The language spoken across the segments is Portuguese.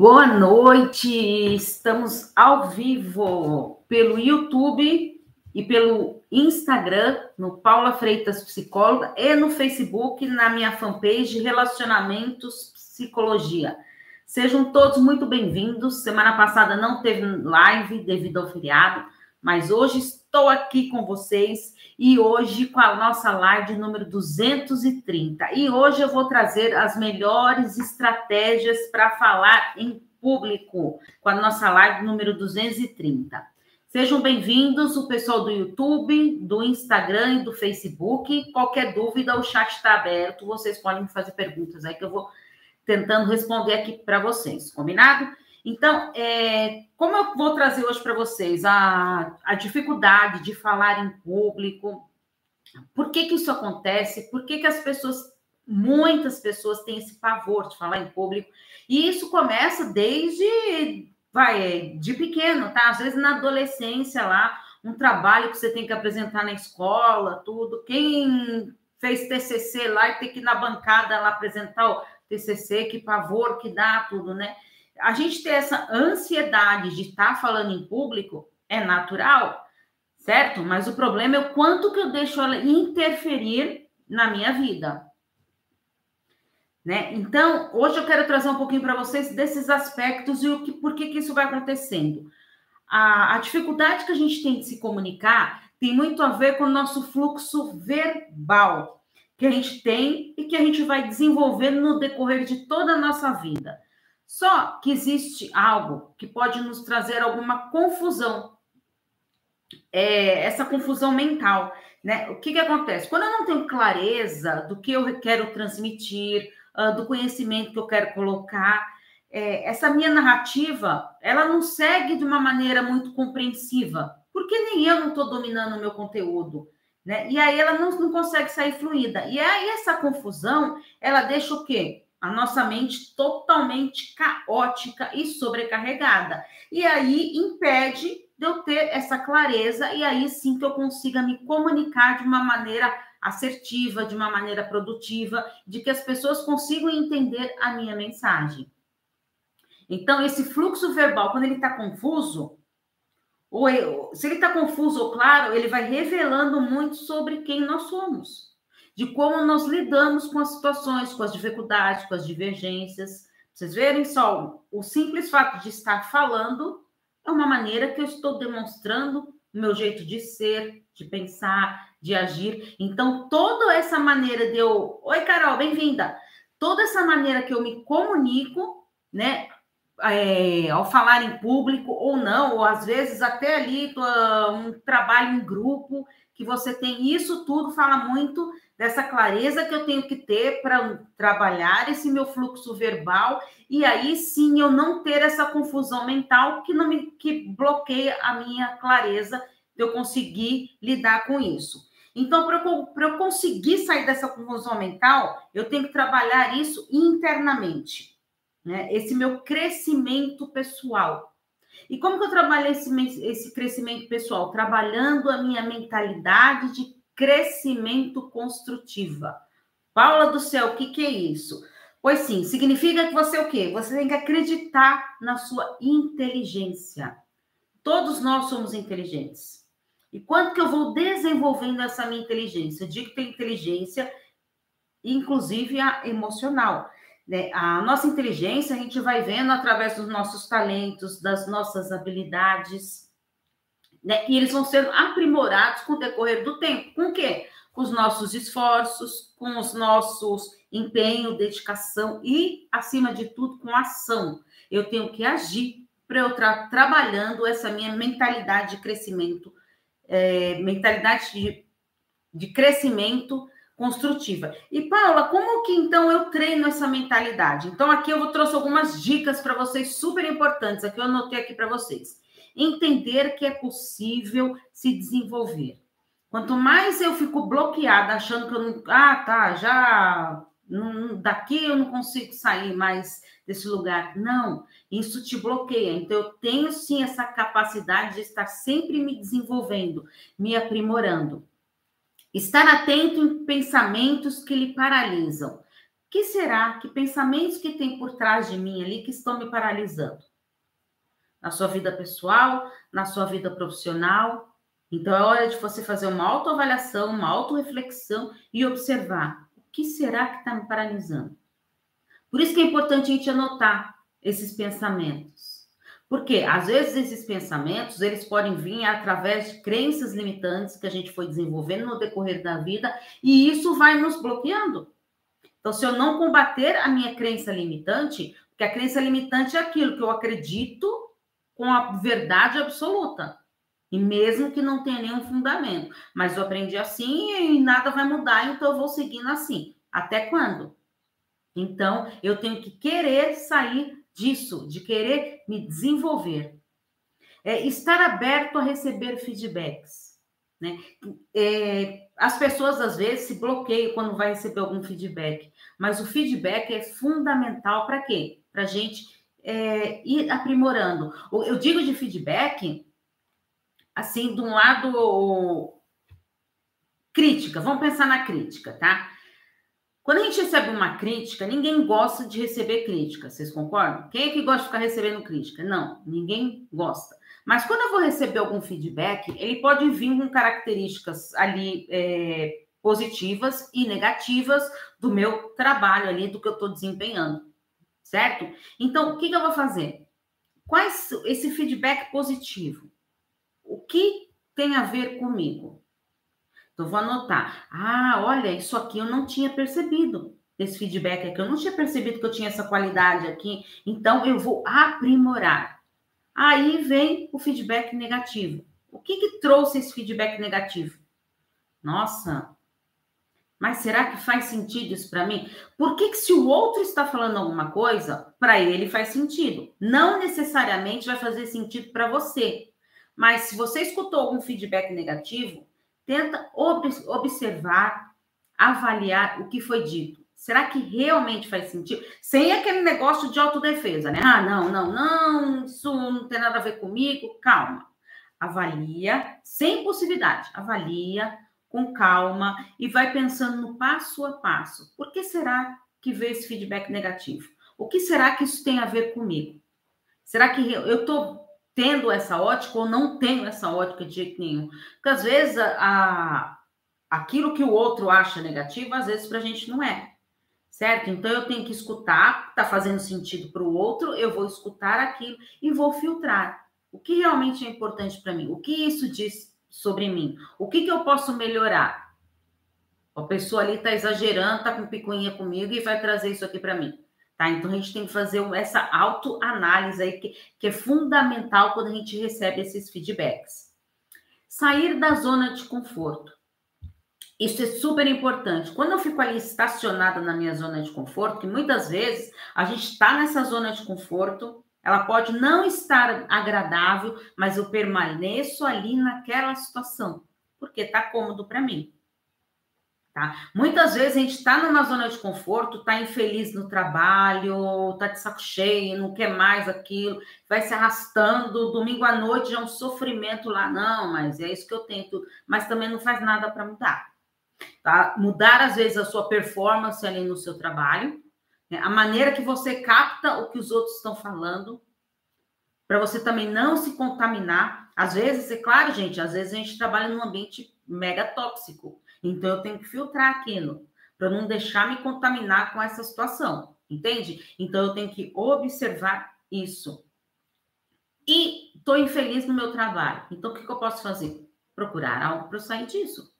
Boa noite, estamos ao vivo pelo YouTube e pelo Instagram, no Paula Freitas Psicóloga, e no Facebook, na minha fanpage Relacionamentos Psicologia. Sejam todos muito bem-vindos. Semana passada não teve live devido ao feriado, mas hoje estou aqui com vocês e hoje com a nossa live número 230. E hoje eu vou trazer as melhores estratégias para falar em público com a nossa live número 230. Sejam bem-vindos, o pessoal do YouTube, do Instagram e do Facebook. Qualquer dúvida, o chat está aberto. Vocês podem fazer perguntas aí que eu vou tentando responder aqui para vocês, combinado? Então, é, como eu vou trazer hoje para vocês a, a dificuldade de falar em público, por que, que isso acontece, por que, que as pessoas, muitas pessoas têm esse pavor de falar em público, e isso começa desde, vai, de pequeno, tá? Às vezes na adolescência lá, um trabalho que você tem que apresentar na escola, tudo. Quem fez TCC lá e tem que ir na bancada lá apresentar o TCC, que pavor que dá, tudo, né? A gente ter essa ansiedade de estar tá falando em público é natural, certo? Mas o problema é o quanto que eu deixo ela interferir na minha vida. Né? Então, hoje eu quero trazer um pouquinho para vocês desses aspectos e o que, por que, que isso vai acontecendo. A, a dificuldade que a gente tem de se comunicar tem muito a ver com o nosso fluxo verbal que a gente tem e que a gente vai desenvolvendo no decorrer de toda a nossa vida. Só que existe algo que pode nos trazer alguma confusão, é, essa confusão mental. Né? O que, que acontece? Quando eu não tenho clareza do que eu quero transmitir, uh, do conhecimento que eu quero colocar, é, essa minha narrativa, ela não segue de uma maneira muito compreensiva, porque nem eu não estou dominando o meu conteúdo. Né? E aí ela não, não consegue sair fluida. E aí essa confusão, ela deixa o quê? A nossa mente totalmente caótica e sobrecarregada. E aí impede de eu ter essa clareza e aí sim que eu consiga me comunicar de uma maneira assertiva, de uma maneira produtiva, de que as pessoas consigam entender a minha mensagem. Então, esse fluxo verbal, quando ele está confuso, ou eu, se ele está confuso ou claro, ele vai revelando muito sobre quem nós somos de como nós lidamos com as situações, com as dificuldades, com as divergências. Vocês verem só, o simples fato de estar falando é uma maneira que eu estou demonstrando o meu jeito de ser, de pensar, de agir. Então, toda essa maneira de eu. Oi, Carol, bem-vinda! Toda essa maneira que eu me comunico, né? É, ao falar em público ou não, ou às vezes até ali um trabalho em grupo, que você tem isso tudo, fala muito dessa clareza que eu tenho que ter para trabalhar esse meu fluxo verbal e aí sim eu não ter essa confusão mental que não me que bloqueia a minha clareza de eu conseguir lidar com isso. Então, para eu, eu conseguir sair dessa confusão mental, eu tenho que trabalhar isso internamente, né? Esse meu crescimento pessoal. E como que eu trabalho esse, esse crescimento pessoal? Trabalhando a minha mentalidade de crescimento construtiva. Paula do céu, o que, que é isso? Pois sim, significa que você é o quê? Você tem que acreditar na sua inteligência. Todos nós somos inteligentes. E quanto que eu vou desenvolvendo essa minha inteligência? Eu digo que tem inteligência, inclusive a emocional. Né? A nossa inteligência a gente vai vendo através dos nossos talentos, das nossas habilidades né? E eles vão sendo aprimorados com o decorrer do tempo. Com o quê? Com os nossos esforços, com os nossos empenho, dedicação e, acima de tudo, com ação. Eu tenho que agir para eu estar trabalhando essa minha mentalidade de crescimento, é, mentalidade de, de crescimento construtiva. E Paula, como que então eu treino essa mentalidade? Então aqui eu vou trouxe algumas dicas para vocês super importantes, aqui eu anotei aqui para vocês entender que é possível se desenvolver. Quanto mais eu fico bloqueada, achando que eu não. Ah, tá, já. Não, daqui eu não consigo sair mais desse lugar. Não, isso te bloqueia. Então, eu tenho sim essa capacidade de estar sempre me desenvolvendo, me aprimorando. Estar atento em pensamentos que lhe paralisam. que será, que pensamentos que tem por trás de mim ali que estão me paralisando? Na sua vida pessoal, na sua vida profissional. Então é hora de você fazer uma autoavaliação, uma autorreflexão e observar o que será que está me paralisando. Por isso que é importante a gente anotar esses pensamentos. Porque às vezes esses pensamentos, eles podem vir através de crenças limitantes que a gente foi desenvolvendo no decorrer da vida e isso vai nos bloqueando. Então, se eu não combater a minha crença limitante, porque a crença limitante é aquilo que eu acredito com a verdade absoluta. E mesmo que não tenha nenhum fundamento. Mas eu aprendi assim e nada vai mudar, então eu vou seguindo assim. Até quando? Então, eu tenho que querer sair disso, de querer me desenvolver. É, estar aberto a receber feedbacks. Né? É, as pessoas às vezes se bloqueiam quando vai receber algum feedback, mas o feedback é fundamental para quê? Para a gente é, ir aprimorando. Eu digo de feedback assim, de um lado crítica, vamos pensar na crítica, tá? Quando a gente recebe uma crítica, ninguém gosta de receber crítica, vocês concordam? Quem é que gosta de ficar recebendo crítica? Não, ninguém gosta. Mas quando eu vou receber algum feedback, ele pode vir com características ali é, positivas e negativas do meu trabalho ali, do que eu estou desempenhando, certo? Então, o que, que eu vou fazer? Quais esse feedback positivo? O que tem a ver comigo? Então, vou anotar. Ah, olha, isso aqui eu não tinha percebido. Esse feedback aqui, eu não tinha percebido que eu tinha essa qualidade aqui. Então, eu vou aprimorar. Aí vem o feedback negativo. O que, que trouxe esse feedback negativo? Nossa, mas será que faz sentido isso para mim? Por que, que se o outro está falando alguma coisa, para ele faz sentido? Não necessariamente vai fazer sentido para você. Mas se você escutou algum feedback negativo, Tenta ob observar, avaliar o que foi dito. Será que realmente faz sentido? Sem aquele negócio de autodefesa, né? Ah, não, não, não, isso não tem nada a ver comigo. Calma. Avalia, sem possibilidade. Avalia com calma e vai pensando no passo a passo. Por que será que veio esse feedback negativo? O que será que isso tem a ver comigo? Será que eu estou tendo essa ótica ou não tenho essa ótica de jeito nenhum. Porque às vezes a, aquilo que o outro acha negativo, às vezes para a gente não é. Certo? Então eu tenho que escutar, está fazendo sentido para o outro, eu vou escutar aquilo e vou filtrar. O que realmente é importante para mim? O que isso diz sobre mim? O que, que eu posso melhorar? A pessoa ali está exagerando, está com picuinha comigo e vai trazer isso aqui para mim. Tá? Então a gente tem que fazer essa autoanálise aí, que, que é fundamental quando a gente recebe esses feedbacks. Sair da zona de conforto. Isso é super importante. Quando eu fico ali estacionada na minha zona de conforto, que muitas vezes a gente está nessa zona de conforto, ela pode não estar agradável, mas eu permaneço ali naquela situação, porque está cômodo para mim. Tá? Muitas vezes a gente está numa zona de conforto, está infeliz no trabalho, está de saco cheio, não quer mais aquilo, vai se arrastando, domingo à noite é um sofrimento lá, não, mas é isso que eu tento, mas também não faz nada para mudar. Tá? Mudar, às vezes, a sua performance ali no seu trabalho, né? a maneira que você capta o que os outros estão falando, para você também não se contaminar. Às vezes, é claro, gente, às vezes a gente trabalha num ambiente mega tóxico. Então, eu tenho que filtrar aquilo para não deixar me contaminar com essa situação, entende? Então, eu tenho que observar isso. E estou infeliz no meu trabalho. Então, o que, que eu posso fazer? Procurar algo para eu sair disso.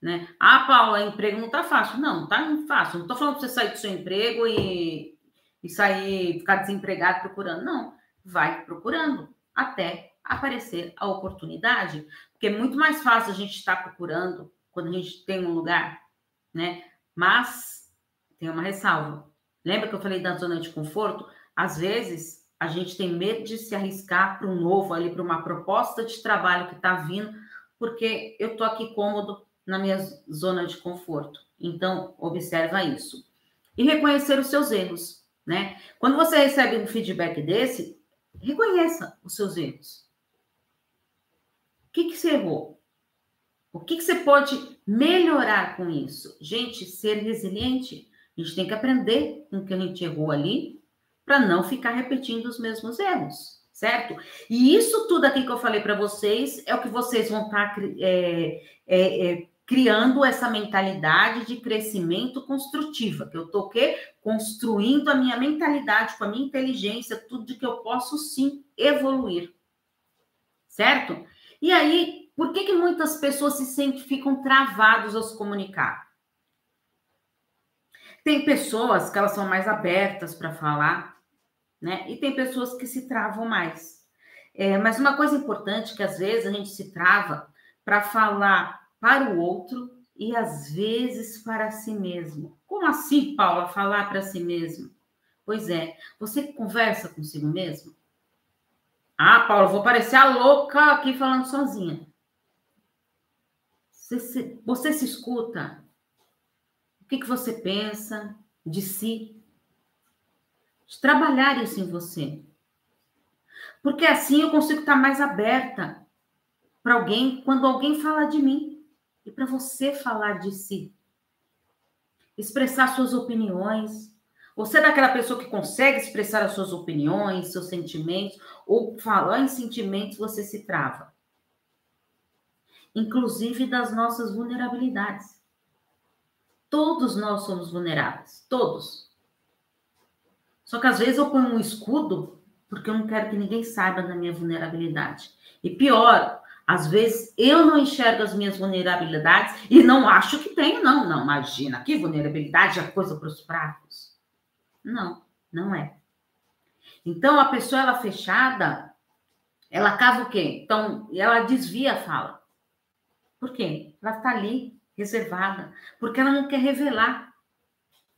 Né? Ah, Paula, emprego não está fácil. Não, não tá fácil. Não estou falando para você sair do seu emprego e, e sair, ficar desempregado procurando. Não, vai procurando até aparecer a oportunidade. Porque é muito mais fácil a gente estar tá procurando quando a gente tem um lugar, né? Mas tem uma ressalva. Lembra que eu falei da zona de conforto? Às vezes a gente tem medo de se arriscar para um novo ali, para uma proposta de trabalho que está vindo, porque eu estou aqui cômodo na minha zona de conforto. Então, observa isso. E reconhecer os seus erros, né? Quando você recebe um feedback desse, reconheça os seus erros. O que, que você errou? O que, que você pode melhorar com isso? Gente, ser resiliente. A gente tem que aprender com o que a gente errou ali para não ficar repetindo os mesmos erros, certo? E isso tudo aqui que eu falei para vocês é o que vocês vão estar tá, é, é, é, criando essa mentalidade de crescimento construtiva, que eu tô? Construindo a minha mentalidade com a minha inteligência, tudo de que eu posso sim evoluir. Certo? E aí, por que que muitas pessoas se sentem ficam travados ao se comunicar? Tem pessoas que elas são mais abertas para falar, né? E tem pessoas que se travam mais. É, mas uma coisa importante que às vezes a gente se trava para falar para o outro e às vezes para si mesmo. Como assim, Paula, falar para si mesmo? Pois é, você conversa consigo mesmo? Ah, Paula, vou parecer a louca aqui falando sozinha. Você se, você se escuta? O que, que você pensa de si? De trabalhar isso em você. Porque assim eu consigo estar mais aberta para alguém quando alguém fala de mim e para você falar de si. Expressar suas opiniões. Você é daquela pessoa que consegue expressar as suas opiniões, seus sentimentos, ou falar em sentimentos você se trava. Inclusive das nossas vulnerabilidades. Todos nós somos vulneráveis, todos. Só que às vezes eu ponho um escudo porque eu não quero que ninguém saiba da minha vulnerabilidade. E pior, às vezes eu não enxergo as minhas vulnerabilidades e não acho que tenho, não. Não, imagina, que vulnerabilidade é coisa para os fracos. Não, não é. Então a pessoa ela fechada, ela cava o quê? Então, ela desvia a fala. Por quê? Ela está ali, reservada, porque ela não quer revelar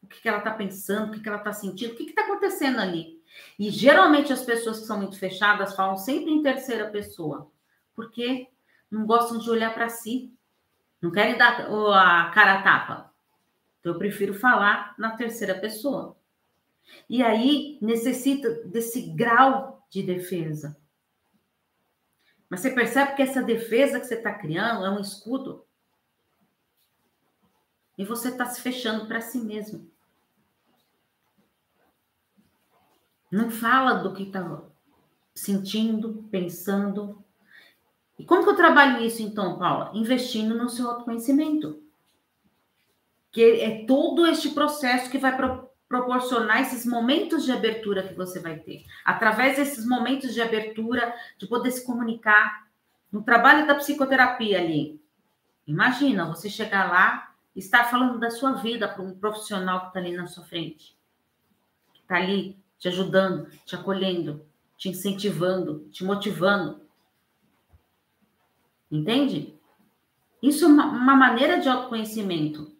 o que, que ela está pensando, o que, que ela está sentindo, o que está acontecendo ali. E geralmente as pessoas que são muito fechadas falam sempre em terceira pessoa porque não gostam de olhar para si, não querem dar a cara a tapa. Então, eu prefiro falar na terceira pessoa. E aí necessita desse grau de defesa. Mas você percebe que essa defesa que você está criando é um escudo. E você está se fechando para si mesmo. Não fala do que está sentindo, pensando, e como que eu trabalho isso, então, Paula? Investindo no seu autoconhecimento. Que é todo este processo que vai pro proporcionar esses momentos de abertura que você vai ter. Através desses momentos de abertura, de poder se comunicar. No trabalho da psicoterapia ali. Imagina você chegar lá e estar falando da sua vida para um profissional que está ali na sua frente. Que está ali te ajudando, te acolhendo, te incentivando, te motivando Entende? Isso é uma, uma maneira de autoconhecimento.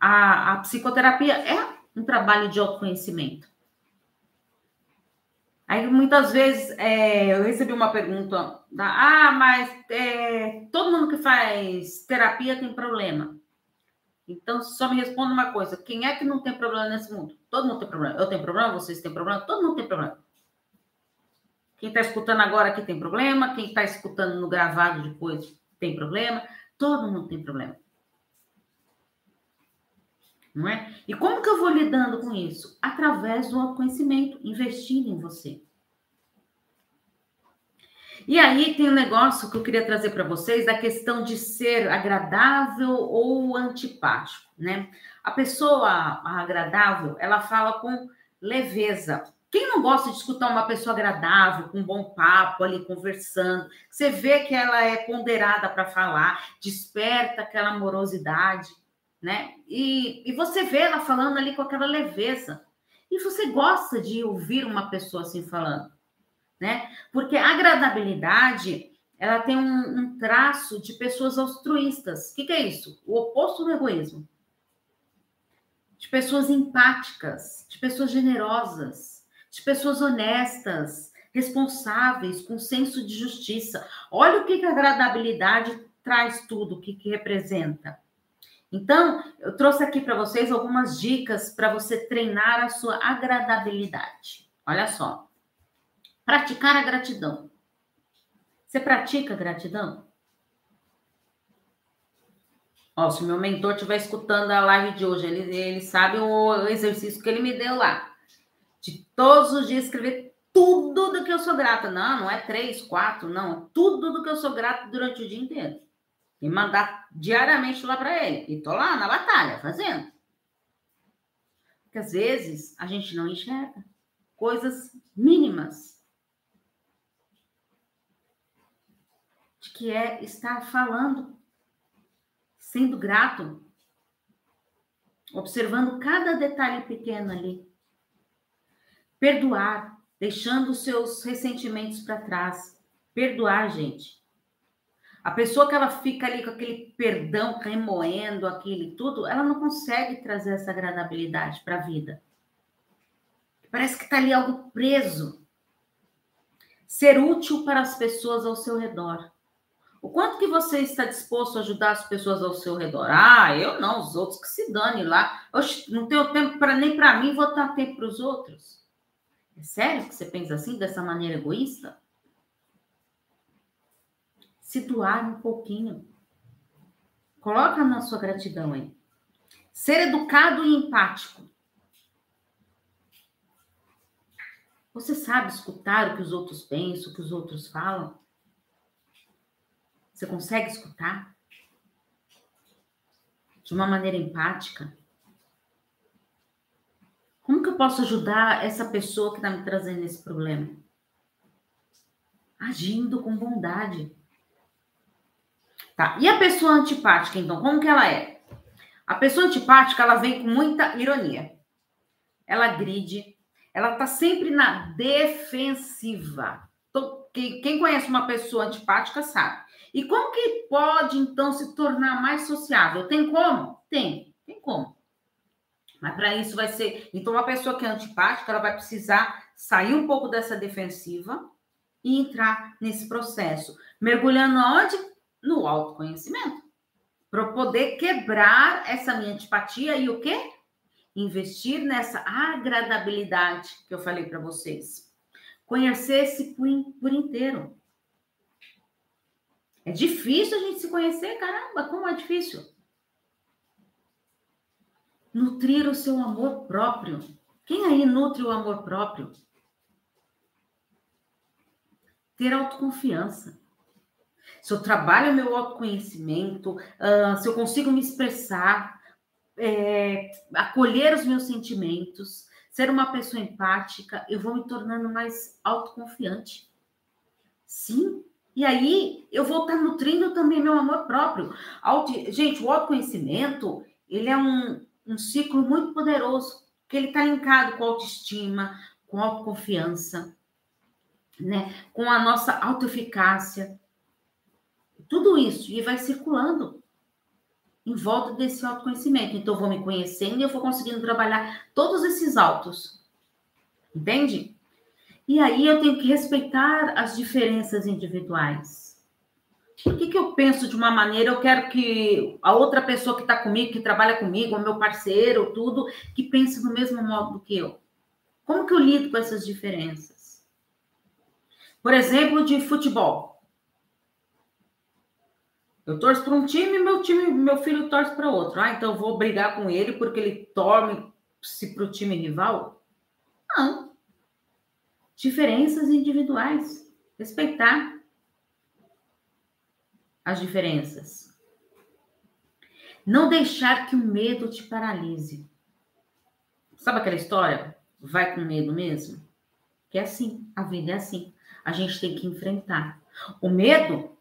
A, a, psicoterapia é um trabalho de autoconhecimento. Aí muitas vezes é, eu recebi uma pergunta da, ah, mas é, todo mundo que faz terapia tem problema. Então, só me responda uma coisa: quem é que não tem problema nesse mundo? Todo mundo tem problema. Eu tenho problema, vocês têm problema, todo mundo tem problema. Quem está escutando agora aqui tem problema, quem está escutando no gravado depois tem problema, todo mundo tem problema. Não é? E como que eu vou lidando com isso? Através do autoconhecimento, investindo em você. E aí tem um negócio que eu queria trazer para vocês da questão de ser agradável ou antipático, né? A pessoa agradável, ela fala com leveza. Quem não gosta de escutar uma pessoa agradável, com um bom papo ali conversando, você vê que ela é ponderada para falar, desperta aquela amorosidade, né? E, e você vê ela falando ali com aquela leveza. E você gosta de ouvir uma pessoa assim falando, né? Porque a agradabilidade ela tem um, um traço de pessoas altruístas. O que, que é isso? O oposto do egoísmo. De pessoas empáticas, de pessoas generosas, de pessoas honestas, responsáveis, com senso de justiça. Olha o que, que a agradabilidade traz tudo, o que, que representa. Então, eu trouxe aqui para vocês algumas dicas para você treinar a sua agradabilidade. Olha só. Praticar a gratidão. Você pratica gratidão? Ó, se meu mentor estiver escutando a live de hoje, ele, ele sabe o exercício que ele me deu lá. De todos os dias escrever tudo do que eu sou grata. Não, não é três, quatro, não. Tudo do que eu sou grata durante o dia inteiro. E mandar diariamente lá para ele. E tô lá na batalha, fazendo. Porque às vezes a gente não enxerga coisas mínimas. De que é estar falando, sendo grato, observando cada detalhe pequeno ali. Perdoar, deixando os seus ressentimentos para trás. Perdoar, gente. A pessoa que ela fica ali com aquele perdão remoendo aquilo e tudo, ela não consegue trazer essa agradabilidade para a vida. Parece que está ali algo preso. Ser útil para as pessoas ao seu redor. O quanto que você está disposto a ajudar as pessoas ao seu redor? Ah, eu não, os outros que se dane lá. Oxe, não tenho tempo para nem para mim, vou dar tempo para os outros. É sério que você pensa assim, dessa maneira egoísta? Se doar um pouquinho. Coloca na sua gratidão aí. Ser educado e empático. Você sabe escutar o que os outros pensam, o que os outros falam? Você consegue escutar? De uma maneira empática? Como que eu posso ajudar essa pessoa que está me trazendo esse problema? Agindo com bondade. Tá. E a pessoa antipática, então, como que ela é? A pessoa antipática, ela vem com muita ironia. Ela gride, ela tá sempre na defensiva. Quem conhece uma pessoa antipática sabe. E como que pode, então, se tornar mais sociável? Tem como? Tem. Tem como. Mas para isso vai ser. Então, uma pessoa que é antipática, ela vai precisar sair um pouco dessa defensiva e entrar nesse processo. Mergulhando onde? No autoconhecimento. Para poder quebrar essa minha antipatia e o quê? Investir nessa agradabilidade que eu falei para vocês. Conhecer-se por, por inteiro. É difícil a gente se conhecer, caramba, como é difícil nutrir o seu amor próprio. Quem aí nutre o amor próprio? Ter autoconfiança. Se eu trabalho meu autoconhecimento, uh, se eu consigo me expressar, é, acolher os meus sentimentos, ser uma pessoa empática, eu vou me tornando mais autoconfiante. Sim. E aí eu vou estar nutrindo também meu amor próprio. Auto... Gente, o autoconhecimento, ele é um, um ciclo muito poderoso, que ele está linkado com autoestima, com autoconfiança, né? com a nossa autoeficácia. Tudo isso, e vai circulando em volta desse autoconhecimento. Então, eu vou me conhecendo e eu vou conseguindo trabalhar todos esses autos. Entende? E aí eu tenho que respeitar as diferenças individuais. Por que, que eu penso de uma maneira? Eu quero que a outra pessoa que está comigo, que trabalha comigo, o meu parceiro, tudo, que pense do mesmo modo que eu. Como que eu lido com essas diferenças? Por exemplo, de futebol. Eu torço para um time, meu time, meu filho torce para outro. Ah, então vou brigar com ele porque ele torce para o time rival? Não. Diferenças individuais. Respeitar as diferenças. Não deixar que o medo te paralise. Sabe aquela história? Vai com medo mesmo? Que é assim, a vida é assim. A gente tem que enfrentar. O medo,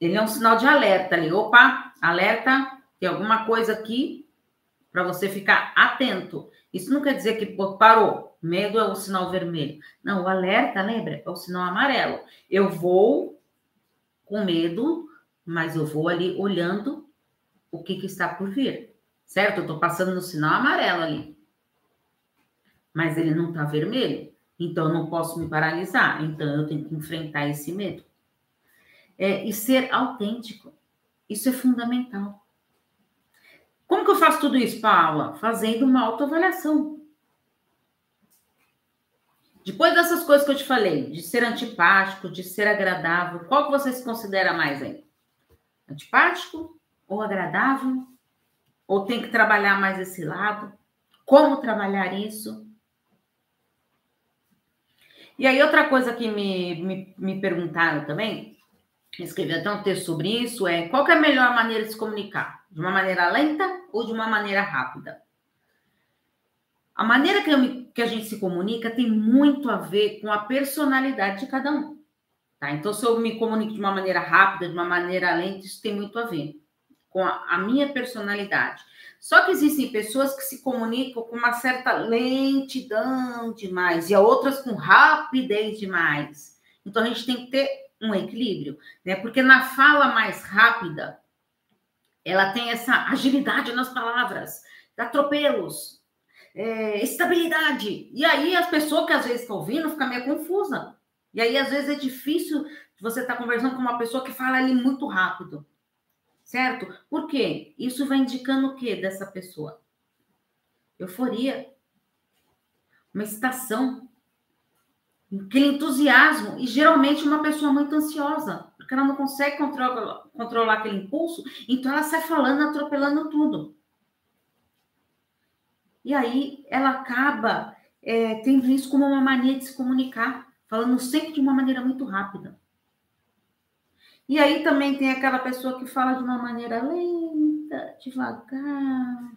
ele é um sinal de alerta ali. Opa, alerta, tem alguma coisa aqui para você ficar atento. Isso não quer dizer que pô, parou. Medo é o sinal vermelho. Não, o alerta, lembra? É o sinal amarelo. Eu vou com medo mas eu vou ali olhando o que, que está por vir, certo? Eu estou passando no sinal amarelo ali, mas ele não está vermelho, então eu não posso me paralisar, então eu tenho que enfrentar esse medo. É, e ser autêntico, isso é fundamental. Como que eu faço tudo isso, Paula? Fazendo uma autoavaliação. Depois dessas coisas que eu te falei, de ser antipático, de ser agradável, qual que você se considera mais aí? Antipático ou agradável? Ou tem que trabalhar mais esse lado? Como trabalhar isso? E aí, outra coisa que me, me, me perguntaram também, escrevi até um texto sobre isso, é qual é a melhor maneira de se comunicar? De uma maneira lenta ou de uma maneira rápida? A maneira que, me, que, a gente se comunica tem muito a ver com a personalidade de cada um. Tá? Então, se eu me comunico de uma maneira rápida, de uma maneira lenta, isso tem muito a ver com a, a minha personalidade. Só que existem pessoas que se comunicam com uma certa lentidão demais e outras com rapidez demais. Então, a gente tem que ter um equilíbrio, né? Porque na fala mais rápida, ela tem essa agilidade nas palavras, atropelos, é, estabilidade. E aí as pessoas que às vezes estão ouvindo ficam meio confusa. E aí às vezes é difícil você estar tá conversando com uma pessoa que fala ali muito rápido. Certo? Por quê? Isso vai indicando o que dessa pessoa? Euforia. Uma excitação. Aquele entusiasmo. E geralmente uma pessoa muito ansiosa. Porque ela não consegue controlar, controlar aquele impulso. Então ela sai falando, atropelando tudo. E aí ela acaba é, tendo isso como uma mania de se comunicar, falando sempre de uma maneira muito rápida. E aí também tem aquela pessoa que fala de uma maneira lenta, devagar,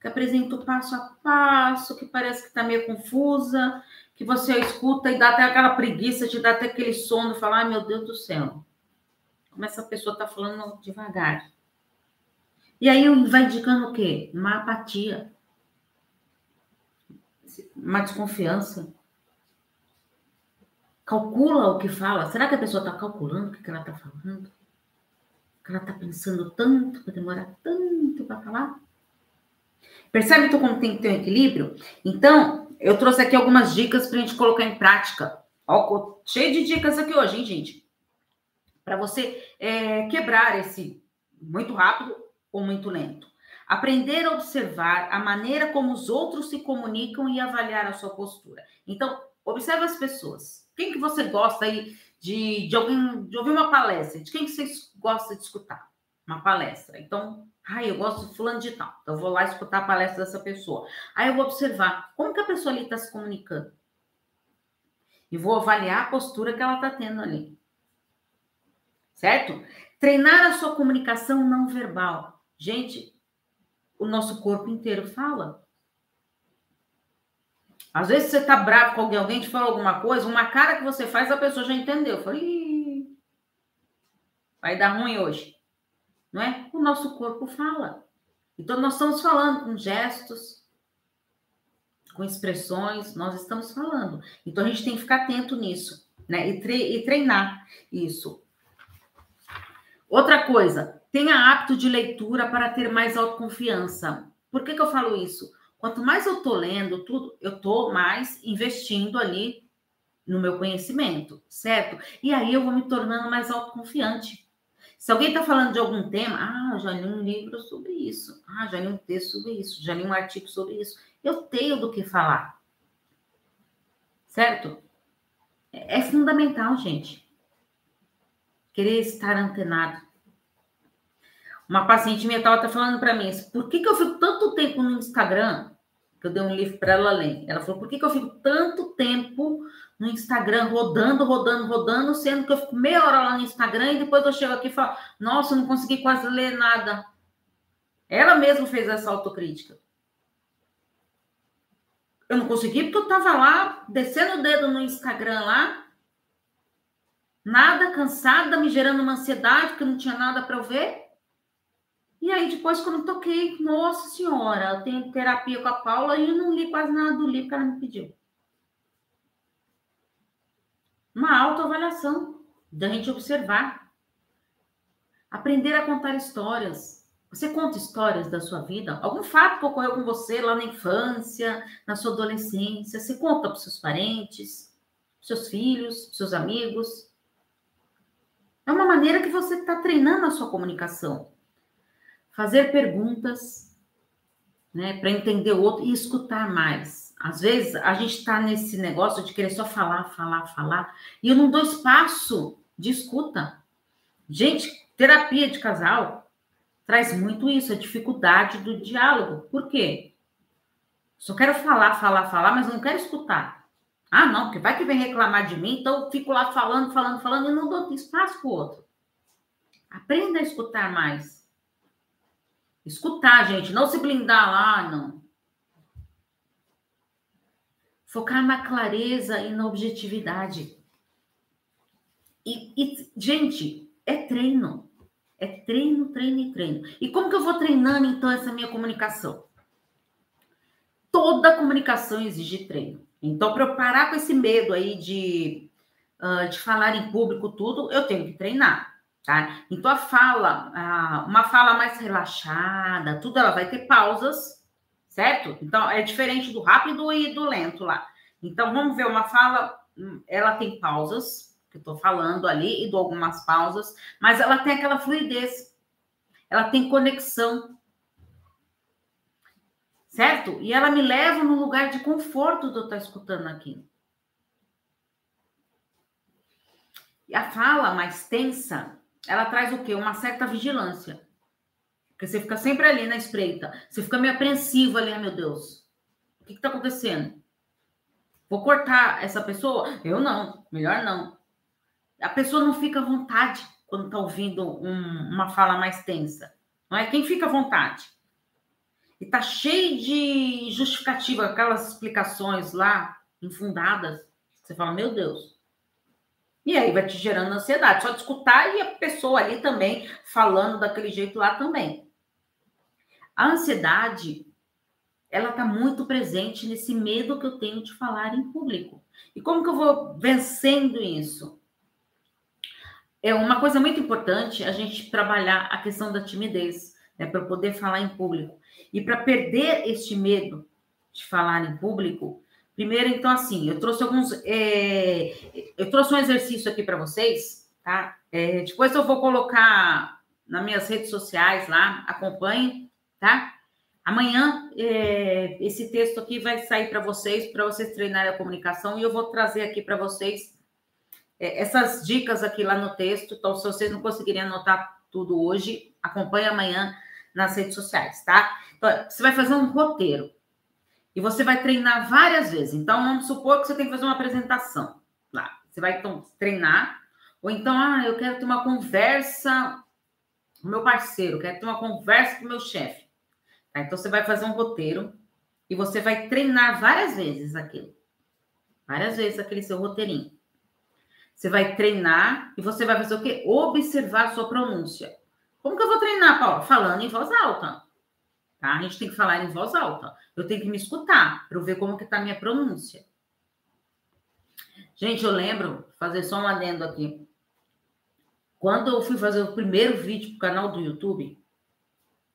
que apresenta o passo a passo, que parece que está meio confusa, que você escuta e dá até aquela preguiça, te dá até aquele sono, falar, ai meu Deus do céu, como essa pessoa está falando devagar. E aí vai indicando o quê? Uma apatia uma desconfiança. Calcula o que fala. Será que a pessoa está calculando o que ela está falando? Que ela está pensando tanto para demorar tanto para falar? Percebe tu como tem que ter um equilíbrio? Então, eu trouxe aqui algumas dicas para a gente colocar em prática. Ó, cheio de dicas aqui hoje, hein, gente? Para você é, quebrar esse muito rápido ou muito lento. Aprender a observar a maneira como os outros se comunicam e avaliar a sua postura. Então, observe as pessoas. Quem que você gosta aí de, de alguém de ouvir uma palestra? De quem que você gosta de escutar? Uma palestra. Então, ai, eu gosto de fulano de tal. Então, eu vou lá escutar a palestra dessa pessoa. Aí eu vou observar como que a pessoa ali está se comunicando. E vou avaliar a postura que ela está tendo ali. Certo? Treinar a sua comunicação não verbal. Gente, o nosso corpo inteiro fala. Às vezes você tá bravo com alguém, alguém te fala alguma coisa, uma cara que você faz, a pessoa já entendeu. Fala, vai dar ruim hoje. Não é? O nosso corpo fala. Então nós estamos falando com gestos, com expressões, nós estamos falando. Então a gente tem que ficar atento nisso, né? E, tre e treinar isso. Outra coisa, Tenha hábito de leitura para ter mais autoconfiança. Por que, que eu falo isso? Quanto mais eu tô lendo tudo, eu tô mais investindo ali no meu conhecimento, certo? E aí eu vou me tornando mais autoconfiante. Se alguém está falando de algum tema, ah, já li um livro sobre isso, ah, já li um texto sobre isso, já li um artigo sobre isso, eu tenho do que falar. Certo? É fundamental, gente. Querer estar antenado. Uma paciente minha estava falando para mim, por que, que eu fico tanto tempo no Instagram? Que eu dei um livro para ela ler. Ela falou, por que, que eu fico tanto tempo no Instagram, rodando, rodando, rodando, sendo que eu fico meia hora lá no Instagram e depois eu chego aqui e falo, nossa, eu não consegui quase ler nada. Ela mesma fez essa autocrítica. Eu não consegui porque eu estava lá, descendo o dedo no Instagram lá, nada, cansada, me gerando uma ansiedade, porque não tinha nada para eu ver. E aí, depois, quando eu toquei, nossa senhora, eu tenho terapia com a Paula e eu não li quase nada do livro que ela me pediu. Uma autoavaliação, da gente observar. Aprender a contar histórias. Você conta histórias da sua vida? Algum fato que ocorreu com você lá na infância, na sua adolescência? Você conta para seus parentes, seus filhos, seus amigos? É uma maneira que você está treinando a sua comunicação fazer perguntas, né, para entender o outro e escutar mais. Às vezes a gente está nesse negócio de querer só falar, falar, falar, e eu não dou espaço de escuta. Gente, terapia de casal, traz muito isso, a dificuldade do diálogo. Por quê? Só quero falar, falar, falar, mas não quero escutar. Ah, não, porque vai que vem reclamar de mim, então eu fico lá falando, falando, falando e não dou espaço para o outro. Aprenda a escutar mais. Escutar, gente, não se blindar lá, não. Focar na clareza e na objetividade. E, e, gente, é treino. É treino, treino e treino. E como que eu vou treinando, então, essa minha comunicação? Toda comunicação exige treino. Então, para eu parar com esse medo aí de, uh, de falar em público tudo, eu tenho que treinar, tá? Então, a fala, uma fala mais relaxada, tudo, ela vai ter pausas, certo? Então, é diferente do rápido e do lento lá. Então, vamos ver, uma fala, hum, ela tem pausas, que eu tô falando ali, e dou algumas pausas, mas ela tem aquela fluidez, ela tem conexão, certo? E ela me leva num lugar de conforto de eu estar escutando aquilo. E a fala mais tensa, ela traz o quê? Uma certa vigilância. Porque você fica sempre ali na espreita. Você fica meio apreensivo ali, meu Deus. O que está acontecendo? Vou cortar essa pessoa? Eu não, melhor não. A pessoa não fica à vontade quando está ouvindo um, uma fala mais tensa. Não é? Quem fica à vontade? E tá cheio de justificativa, aquelas explicações lá, infundadas. Você fala, meu Deus. E aí vai te gerando ansiedade. Só de escutar e a pessoa ali também falando daquele jeito lá também. A ansiedade, ela tá muito presente nesse medo que eu tenho de falar em público. E como que eu vou vencendo isso? É uma coisa muito importante a gente trabalhar a questão da timidez, né, para poder falar em público. E para perder este medo de falar em público, primeiro, então, assim, eu trouxe alguns. É, eu trouxe um exercício aqui para vocês, tá? É, depois eu vou colocar nas minhas redes sociais lá, acompanhe, tá? Amanhã é, esse texto aqui vai sair para vocês, para vocês treinarem a comunicação, e eu vou trazer aqui para vocês é, essas dicas aqui lá no texto. Então, se vocês não conseguirem anotar tudo hoje, acompanhe amanhã nas redes sociais, tá? Então, você vai fazer um roteiro e você vai treinar várias vezes. Então, vamos supor que você tem que fazer uma apresentação lá. Você vai então treinar, ou então, ah, eu quero ter uma conversa com meu parceiro, quero ter uma conversa com meu chefe. Tá? Então, você vai fazer um roteiro e você vai treinar várias vezes aquilo. Várias vezes aquele seu roteirinho. Você vai treinar e você vai fazer o quê? Observar a sua pronúncia. Como que eu vou treinar, Paulo? Falando em voz alta. Tá? A gente tem que falar em voz alta. Eu tenho que me escutar para eu ver como que tá a minha pronúncia. Gente, eu lembro, fazer só um adendo aqui. Quando eu fui fazer o primeiro vídeo para o canal do YouTube,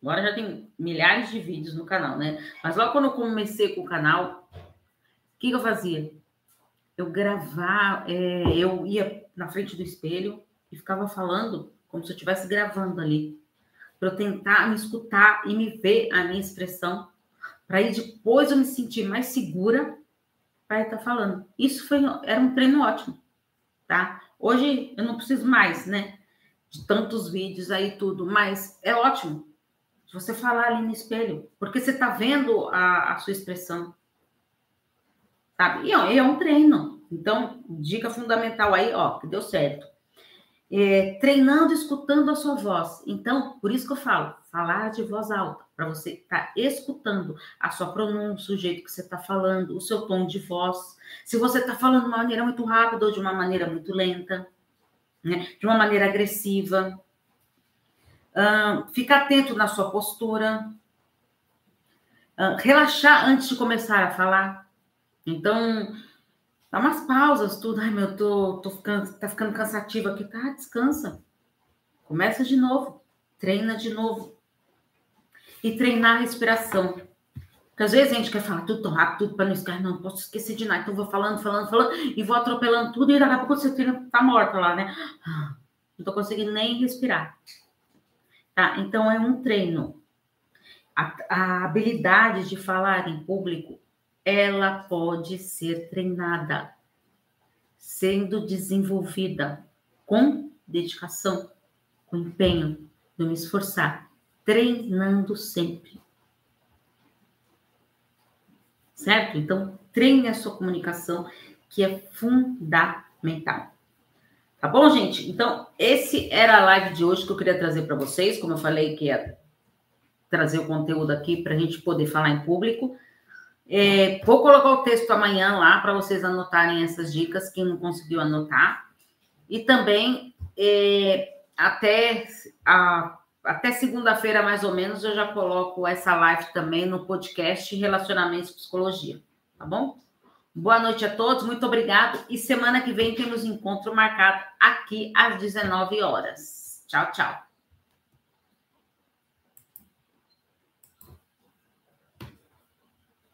agora já tem milhares de vídeos no canal, né? Mas logo quando eu comecei com o canal, o que, que eu fazia? Eu gravava, é, eu ia na frente do espelho e ficava falando como se eu estivesse gravando ali, para eu tentar me escutar e me ver a minha expressão, para aí depois eu me sentir mais segura para estar falando. Isso foi era um treino ótimo, tá? Hoje eu não preciso mais, né? De tantos vídeos aí tudo, mas é ótimo você falar ali no espelho, porque você está vendo a, a, sua expressão, sabe? E ó, é um treino. Então, dica fundamental aí, ó, que deu certo é, treinando, escutando a sua voz. Então, por isso que eu falo, falar de voz alta, para você estar tá escutando a sua pronúncia, o jeito que você está falando, o seu tom de voz. Se você está falando de uma maneira muito rápida ou de uma maneira muito lenta, né? de uma maneira agressiva. Uh, fica atento na sua postura. Uh, relaxar antes de começar a falar. Então, Dá umas pausas, tudo. Ai, meu, tô, tô ficando, tá ficando cansativo aqui. Tá, descansa. Começa de novo. Treina de novo. E treinar a respiração. Porque às vezes a gente quer falar tudo tão rápido, tudo para não esquecer. Não, posso esquecer de nada. Então vou falando, falando, falando. E vou atropelando tudo. E daqui a pouco você tá morta lá, né? Não tô conseguindo nem respirar. Tá? Então é um treino. A, a habilidade de falar em público ela pode ser treinada, sendo desenvolvida com dedicação, com empenho, de me esforçar. treinando sempre. Certo? Então, treine a sua comunicação, que é fundamental. Tá bom, gente? Então, esse era a live de hoje que eu queria trazer para vocês. Como eu falei, que ia trazer o conteúdo aqui para a gente poder falar em público. É, vou colocar o texto amanhã lá para vocês anotarem essas dicas, quem não conseguiu anotar. E também, é, até, até segunda-feira, mais ou menos, eu já coloco essa live também no podcast Relacionamentos e Psicologia. Tá bom? Boa noite a todos, muito obrigado. E semana que vem temos encontro marcado aqui às 19 horas. Tchau, tchau.